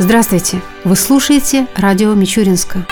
Здравствуйте! Вы слушаете радио Мичуринска.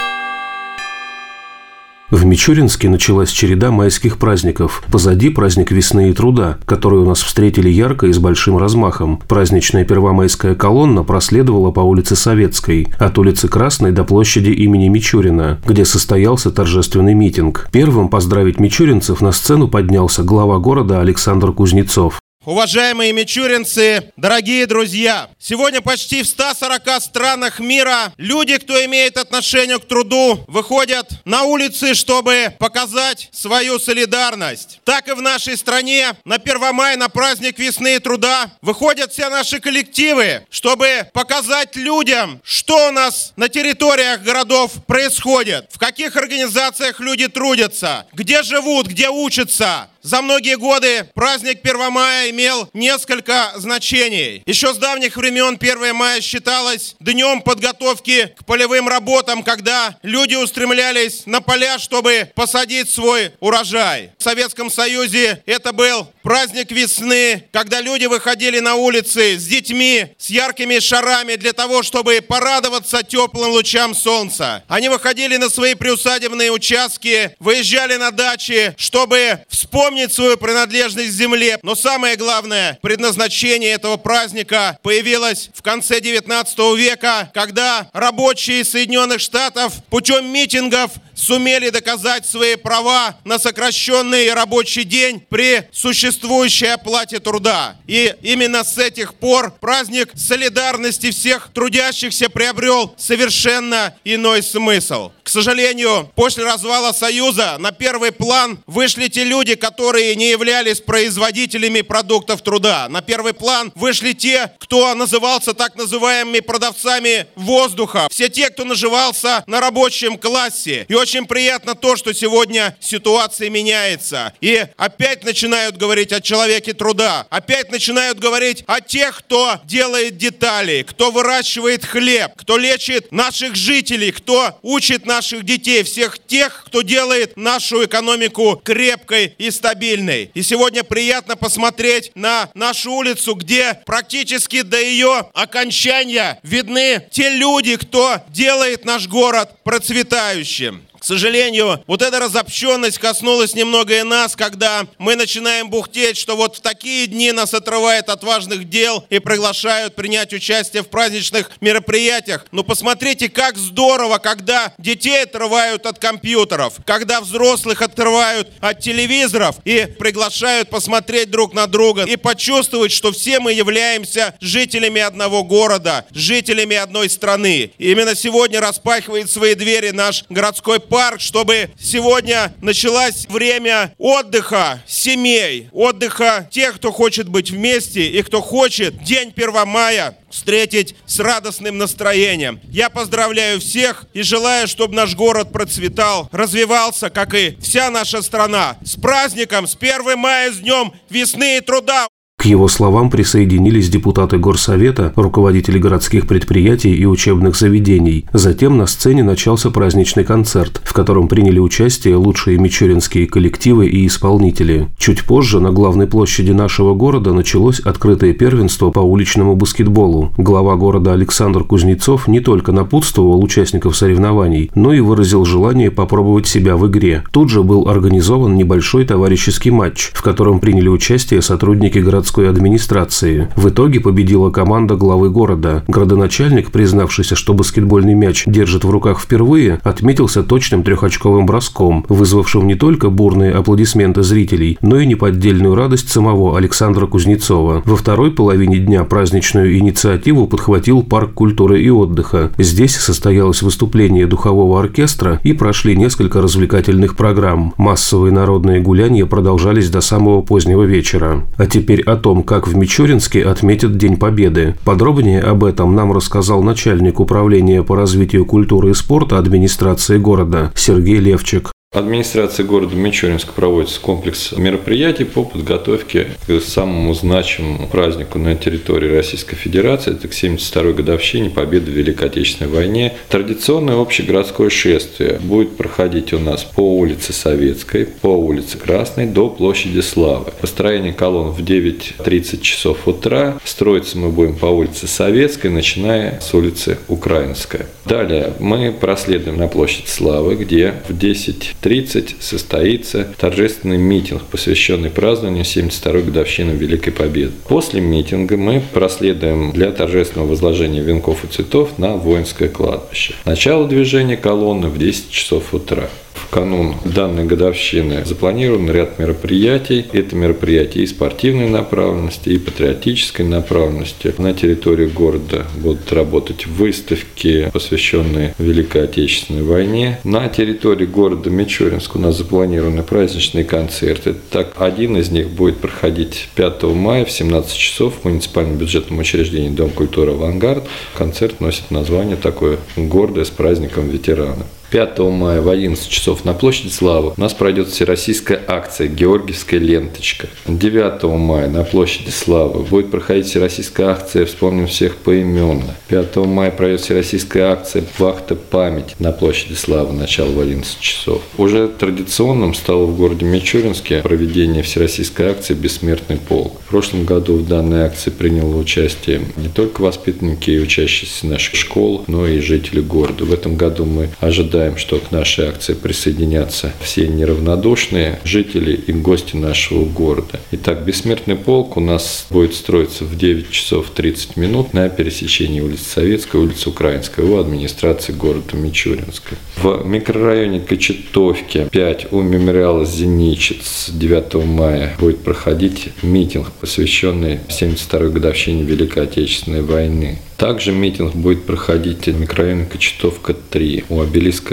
В Мичуринске началась череда майских праздников. Позади праздник весны и труда, который у нас встретили ярко и с большим размахом. Праздничная первомайская колонна проследовала по улице Советской, от улицы Красной до площади имени Мичурина, где состоялся торжественный митинг. Первым поздравить мичуринцев на сцену поднялся глава города Александр Кузнецов. Уважаемые мичуринцы, дорогие друзья, сегодня почти в 140 странах мира люди, кто имеет отношение к труду, выходят на улицы, чтобы показать свою солидарность. Так и в нашей стране на 1 мая, на праздник весны и труда, выходят все наши коллективы, чтобы показать людям, что у нас на территориях городов происходит, в каких организациях люди трудятся, где живут, где учатся, за многие годы праздник 1 мая имел несколько значений. Еще с давних времен 1 мая считалось днем подготовки к полевым работам, когда люди устремлялись на поля, чтобы посадить свой урожай. В Советском Союзе это был праздник весны, когда люди выходили на улицы с детьми, с яркими шарами для того, чтобы порадоваться теплым лучам солнца. Они выходили на свои приусадебные участки, выезжали на дачи, чтобы вспомнить помнить свою принадлежность земле. Но самое главное, предназначение этого праздника появилось в конце 19 века, когда рабочие Соединенных Штатов путем митингов сумели доказать свои права на сокращенный рабочий день при существующей оплате труда. И именно с этих пор праздник солидарности всех трудящихся приобрел совершенно иной смысл. К сожалению, после развала Союза на первый план вышли те люди, которые не являлись производителями продуктов труда. На первый план вышли те, кто назывался так называемыми продавцами воздуха. Все те, кто наживался на рабочем классе. И очень приятно то, что сегодня ситуация меняется. И опять начинают говорить о человеке труда. Опять начинают говорить о тех, кто делает детали, кто выращивает хлеб, кто лечит наших жителей, кто учит наших детей, всех тех, кто делает нашу экономику крепкой и стабильной. И сегодня приятно посмотреть на нашу улицу, где практически до ее окончания видны те люди, кто делает наш город процветающим. К сожалению, вот эта разобщенность коснулась немного и нас, когда мы начинаем бухтеть, что вот в такие дни нас отрывает от важных дел и приглашают принять участие в праздничных мероприятиях. Но посмотрите, как здорово, когда детей отрывают от компьютеров, когда взрослых отрывают от телевизоров и приглашают посмотреть друг на друга и почувствовать, что все мы являемся жителями одного города, жителями одной страны. И именно сегодня распахивает свои двери наш городской парк, чтобы сегодня началось время отдыха семей, отдыха тех, кто хочет быть вместе и кто хочет день 1 мая встретить с радостным настроением. Я поздравляю всех и желаю, чтобы наш город процветал, развивался, как и вся наша страна. С праздником, с 1 мая, с днем весны и труда! Его словам присоединились депутаты Горсовета, руководители городских предприятий и учебных заведений. Затем на сцене начался праздничный концерт, в котором приняли участие лучшие мичуринские коллективы и исполнители. Чуть позже на главной площади нашего города началось открытое первенство по уличному баскетболу. Глава города Александр Кузнецов не только напутствовал участников соревнований, но и выразил желание попробовать себя в игре. Тут же был организован небольшой товарищеский матч, в котором приняли участие сотрудники городского городской администрации. В итоге победила команда главы города. Градоначальник, признавшийся, что баскетбольный мяч держит в руках впервые, отметился точным трехочковым броском, вызвавшим не только бурные аплодисменты зрителей, но и неподдельную радость самого Александра Кузнецова. Во второй половине дня праздничную инициативу подхватил парк культуры и отдыха. Здесь состоялось выступление духового оркестра и прошли несколько развлекательных программ. Массовые народные гуляния продолжались до самого позднего вечера. А теперь о том, как в Мичуринске отметят День Победы. Подробнее об этом нам рассказал начальник управления по развитию культуры и спорта администрации города Сергей Левчик. Администрация города Мичуринск проводится комплекс мероприятий по подготовке к самому значимому празднику на территории Российской Федерации. Это к 72-й годовщине победы в Великой Отечественной войне. Традиционное общегородское шествие будет проходить у нас по улице Советской, по улице Красной до площади Славы. Построение колонн в 9.30 часов утра. Строиться мы будем по улице Советской, начиная с улицы Украинская. Далее мы проследуем на площадь Славы, где в 10 30 состоится торжественный митинг, посвященный празднованию 72-й годовщины Великой Победы. После митинга мы проследуем для торжественного возложения венков и цветов на воинское кладбище. Начало движения колонны в 10 часов утра в канун данной годовщины запланирован ряд мероприятий. Это мероприятия и спортивной направленности, и патриотической направленности. На территории города будут работать выставки, посвященные Великой Отечественной войне. На территории города Мичуринск у нас запланированы праздничные концерты. Так, один из них будет проходить 5 мая в 17 часов в муниципальном бюджетном учреждении Дом культуры «Авангард». Концерт носит название такое гордое с праздником ветерана. 5 мая в 11 часов на площади Славы у нас пройдет всероссийская акция «Георгиевская ленточка». 9 мая на площади Славы будет проходить всероссийская акция «Вспомним всех поименно». 5 мая пройдет всероссийская акция «Вахта память» на площади Славы, начало в 11 часов. Уже традиционным стало в городе Мичуринске проведение всероссийской акции «Бессмертный полк». В прошлом году в данной акции приняло участие не только воспитанники и учащиеся наших школ, но и жители города. В этом году мы ожидаем ожидаем, что к нашей акции присоединятся все неравнодушные жители и гости нашего города. Итак, бессмертный полк у нас будет строиться в 9 часов 30 минут на пересечении улицы Советской, улицы Украинской у администрации города Мичуринска. В микрорайоне Кочетовки 5 у мемориала Зеничец 9 мая будет проходить митинг, посвященный 72-й годовщине Великой Отечественной войны. Также митинг будет проходить в микрорайоне Кочетовка 3 у обелиска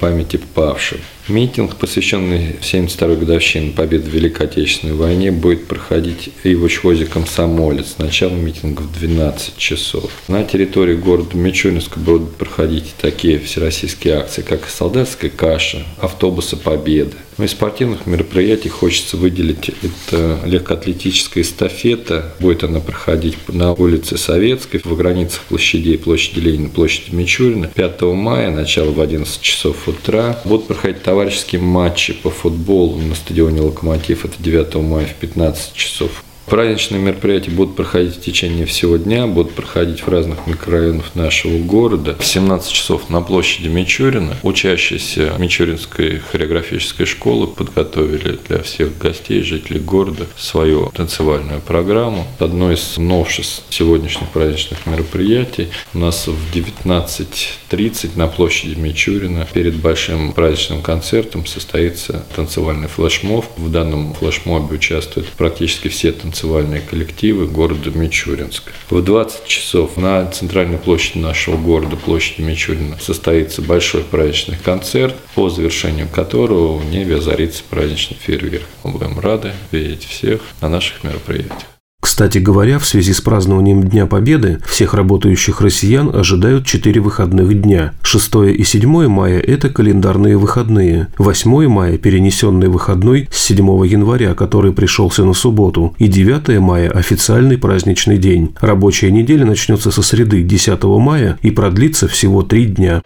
памяти павших. Митинг, посвященный 72-й годовщине победы в Великой Отечественной войне, будет проходить и в учхозе «Комсомолец». Начало митинга в 12 часов. На территории города Мичуринска будут проходить такие всероссийские акции, как «Солдатская каша», «Автобусы Победы». Но из спортивных мероприятий хочется выделить это легкоатлетическая эстафета. Будет она проходить на улице Советской, в границах площадей площади Ленина, площади Мичурина. 5 мая, начало в 11 часов утра. Будут проходить товарищеские матчи по футболу на стадионе «Локомотив». Это 9 мая в 15 часов. Праздничные мероприятия будут проходить в течение всего дня, будут проходить в разных микрорайонах нашего города. В 17 часов на площади Мичурина учащиеся Мичуринской хореографической школы подготовили для всех гостей, жителей города свою танцевальную программу. Одно из новшеств сегодняшних праздничных мероприятий у нас в 19.30 на площади Мичурина перед большим праздничным концертом состоится танцевальный флешмоб. В данном флешмобе участвуют практически все танцевальные танцевальные коллективы города Мичуринска. В 20 часов на центральной площади нашего города, площади Мичурина, состоится большой праздничный концерт, по завершению которого в небе озарится праздничный фейерверк. Мы будем рады видеть всех на наших мероприятиях. Кстати говоря, в связи с празднованием Дня Победы всех работающих россиян ожидают четыре выходных дня. 6 и 7 мая – это календарные выходные. 8 мая – перенесенный выходной с 7 января, который пришелся на субботу. И 9 мая – официальный праздничный день. Рабочая неделя начнется со среды 10 мая и продлится всего три дня.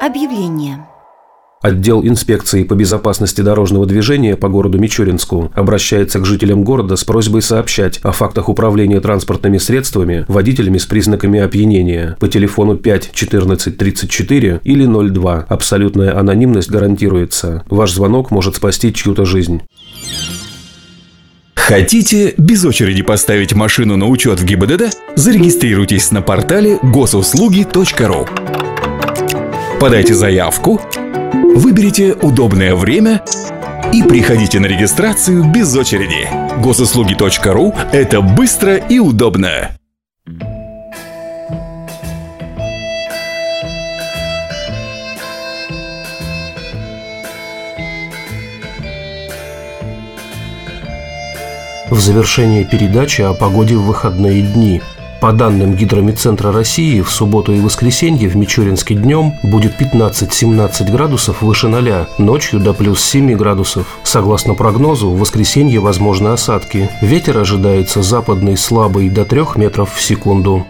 Объявление. Отдел инспекции по безопасности дорожного движения по городу Мичуринску обращается к жителям города с просьбой сообщать о фактах управления транспортными средствами водителями с признаками опьянения по телефону 5 14 34 или 02. Абсолютная анонимность гарантируется. Ваш звонок может спасти чью-то жизнь. Хотите без очереди поставить машину на учет в ГИБДД? Зарегистрируйтесь на портале госуслуги.ру. Подайте заявку, Выберите удобное время и приходите на регистрацию без очереди. Госуслуги.ру – это быстро и удобно. В завершении передачи о погоде в выходные дни – По данным Гидромедцентра России, в субботу и воскресенье в Мичуринске днем будет 15-17 градусов выше ноля, ночью до плюс 7 градусов. Согласно прогнозу, в воскресенье возможны осадки. Ветер ожидается западный слабый до 3 метров в секунду.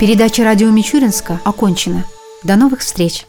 Передача радио Мичуринска окончена. До новых встреч!